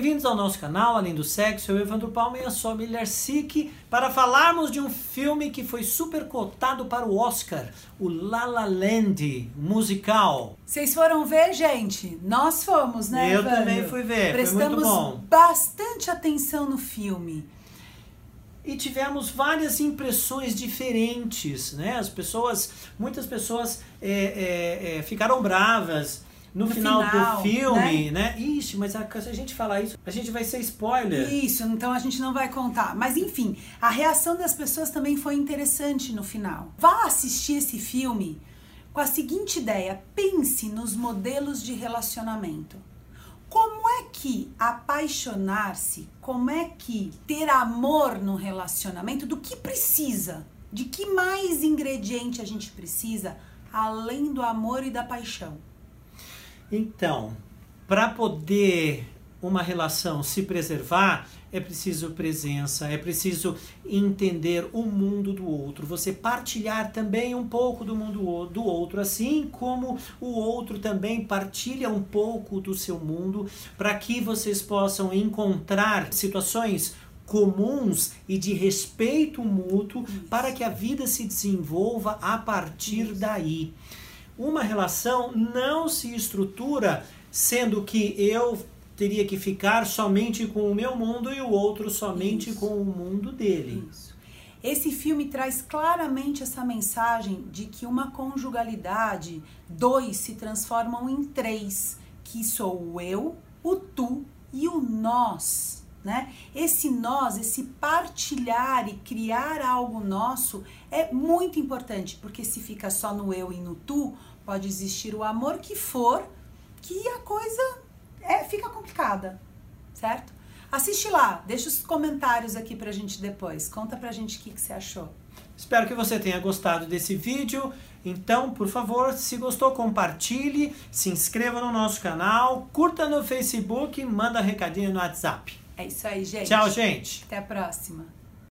Bem-vindos ao nosso canal, Além do Sexo, eu, Evandro Palma e a sua Miller Sick, para falarmos de um filme que foi super cotado para o Oscar, o La La Land, musical. Vocês foram ver, gente? Nós fomos, né, Eu Evandro? também fui ver, foi Prestamos muito bom. bastante atenção no filme. E tivemos várias impressões diferentes, né? As pessoas, muitas pessoas é, é, é, ficaram bravas no, No final, final, do filme, né? Ixi, mas a, se a gente falar isso, a gente vai ser spoiler. Isso, então a gente não vai contar. Mas enfim, a reação das pessoas também foi interessante no final. Vá assistir esse filme com a seguinte ideia: pense nos modelos de relacionamento. Como é que apaixonar-se, como é que ter amor no relacionamento, do que precisa? De que mais ingrediente a gente precisa além do amor e da paixão? Então, para poder uma relação se preservar, é preciso presença, é preciso entender o mundo do outro, você partilhar também um pouco do mundo do outro, assim como o outro também partilha um pouco do seu mundo, para que vocês possam encontrar situações comuns e de respeito mútuo para que a vida se desenvolva a partir daí uma relação não se estrutura sendo que eu teria que ficar somente com o meu mundo e o outro somente Isso. com o mundo dele. Isso. Esse filme traz claramente essa mensagem de que uma conjugalidade, dois se transformam em três, que sou o eu, o tu e o nós. Né? Esse nós, esse partilhar e criar algo nosso é muito importante, porque se fica só no eu e no tu, pode existir o amor que for, que a coisa é, fica complicada, certo? Assiste lá, deixa os comentários aqui pra gente depois. Conta pra gente o que, que você achou. Espero que você tenha gostado desse vídeo. Então, por favor, se gostou, compartilhe, se inscreva no nosso canal, curta no Facebook, manda recadinho no WhatsApp. É isso aí, gente. Tchau, gente! Até a próxima.